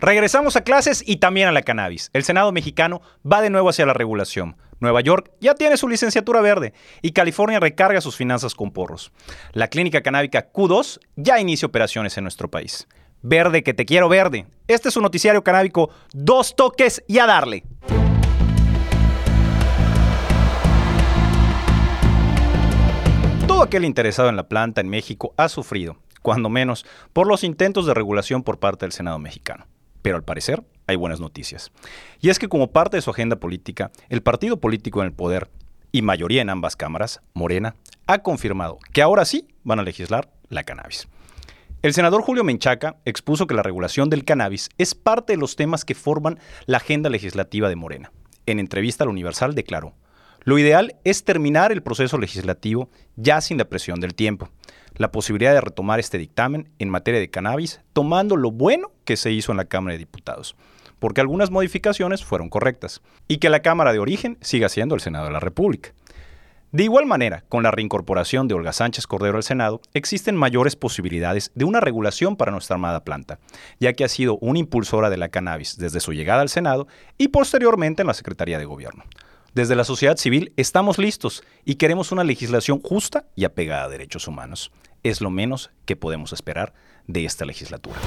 Regresamos a clases y también a la cannabis. El Senado mexicano va de nuevo hacia la regulación. Nueva York ya tiene su licenciatura verde y California recarga sus finanzas con porros. La clínica canábica Q2 ya inicia operaciones en nuestro país. Verde que te quiero verde. Este es un noticiario canábico, dos toques y a darle. Todo aquel interesado en la planta en México ha sufrido, cuando menos, por los intentos de regulación por parte del Senado mexicano. Pero al parecer hay buenas noticias. Y es que como parte de su agenda política, el partido político en el poder, y mayoría en ambas cámaras, Morena, ha confirmado que ahora sí van a legislar la cannabis. El senador Julio Menchaca expuso que la regulación del cannabis es parte de los temas que forman la agenda legislativa de Morena. En entrevista al Universal declaró, lo ideal es terminar el proceso legislativo ya sin la presión del tiempo la posibilidad de retomar este dictamen en materia de cannabis, tomando lo bueno que se hizo en la Cámara de Diputados, porque algunas modificaciones fueron correctas, y que la Cámara de origen siga siendo el Senado de la República. De igual manera, con la reincorporación de Olga Sánchez Cordero al Senado, existen mayores posibilidades de una regulación para nuestra armada planta, ya que ha sido una impulsora de la cannabis desde su llegada al Senado y posteriormente en la Secretaría de Gobierno. Desde la sociedad civil estamos listos y queremos una legislación justa y apegada a derechos humanos es lo menos que podemos esperar de esta legislatura.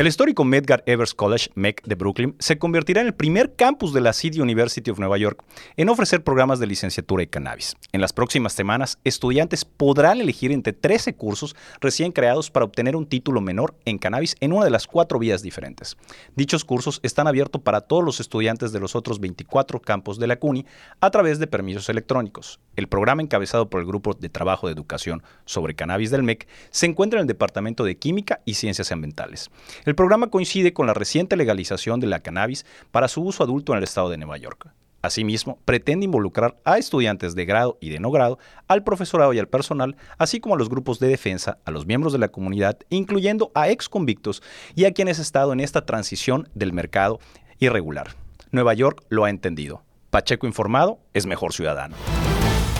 El histórico Medgar Evers College, MEC de Brooklyn, se convertirá en el primer campus de la City University of Nueva York en ofrecer programas de licenciatura de cannabis. En las próximas semanas, estudiantes podrán elegir entre 13 cursos recién creados para obtener un título menor en cannabis en una de las cuatro vías diferentes. Dichos cursos están abiertos para todos los estudiantes de los otros 24 campos de la CUNY a través de permisos electrónicos. El programa encabezado por el Grupo de Trabajo de Educación sobre Cannabis del MEC se encuentra en el Departamento de Química y Ciencias Ambientales. Programa coincide con la reciente legalización de la cannabis para su uso adulto en el estado de Nueva York. Asimismo, pretende involucrar a estudiantes de grado y de no grado, al profesorado y al personal, así como a los grupos de defensa, a los miembros de la comunidad, incluyendo a ex convictos y a quienes han estado en esta transición del mercado irregular. Nueva York lo ha entendido. Pacheco informado es mejor ciudadano.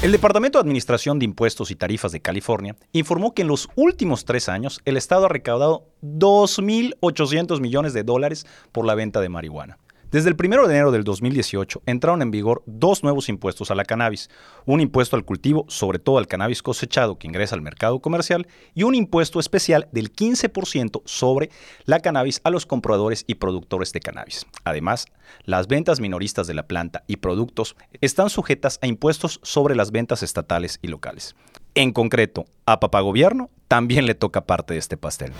El Departamento de Administración de Impuestos y Tarifas de California informó que en los últimos tres años el Estado ha recaudado 2.800 millones de dólares por la venta de marihuana. Desde el 1 de enero del 2018 entraron en vigor dos nuevos impuestos a la cannabis, un impuesto al cultivo, sobre todo al cannabis cosechado que ingresa al mercado comercial, y un impuesto especial del 15% sobre la cannabis a los compradores y productores de cannabis. Además, las ventas minoristas de la planta y productos están sujetas a impuestos sobre las ventas estatales y locales. En concreto, a Papá Gobierno también le toca parte de este pastel.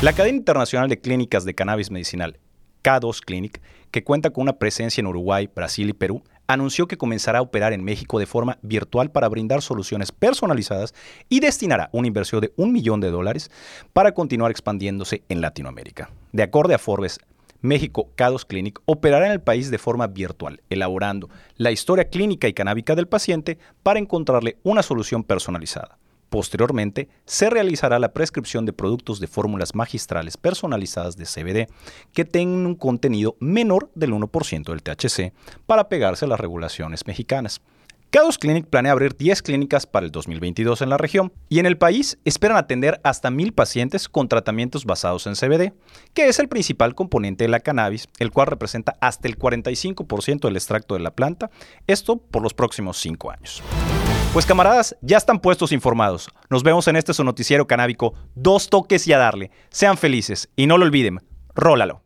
La cadena internacional de clínicas de cannabis medicinal K2 Clinic, que cuenta con una presencia en Uruguay, Brasil y Perú, anunció que comenzará a operar en México de forma virtual para brindar soluciones personalizadas y destinará una inversión de un millón de dólares para continuar expandiéndose en Latinoamérica. De acuerdo a Forbes, México K2 Clinic operará en el país de forma virtual, elaborando la historia clínica y canábica del paciente para encontrarle una solución personalizada. Posteriormente, se realizará la prescripción de productos de fórmulas magistrales personalizadas de CBD que tengan un contenido menor del 1% del THC para pegarse a las regulaciones mexicanas. Cados Clinic planea abrir 10 clínicas para el 2022 en la región y en el país esperan atender hasta 1.000 pacientes con tratamientos basados en CBD, que es el principal componente de la cannabis, el cual representa hasta el 45% del extracto de la planta, esto por los próximos 5 años. Pues camaradas, ya están puestos informados. Nos vemos en este su noticiero canábico. Dos toques y a darle. Sean felices y no lo olviden, rólalo.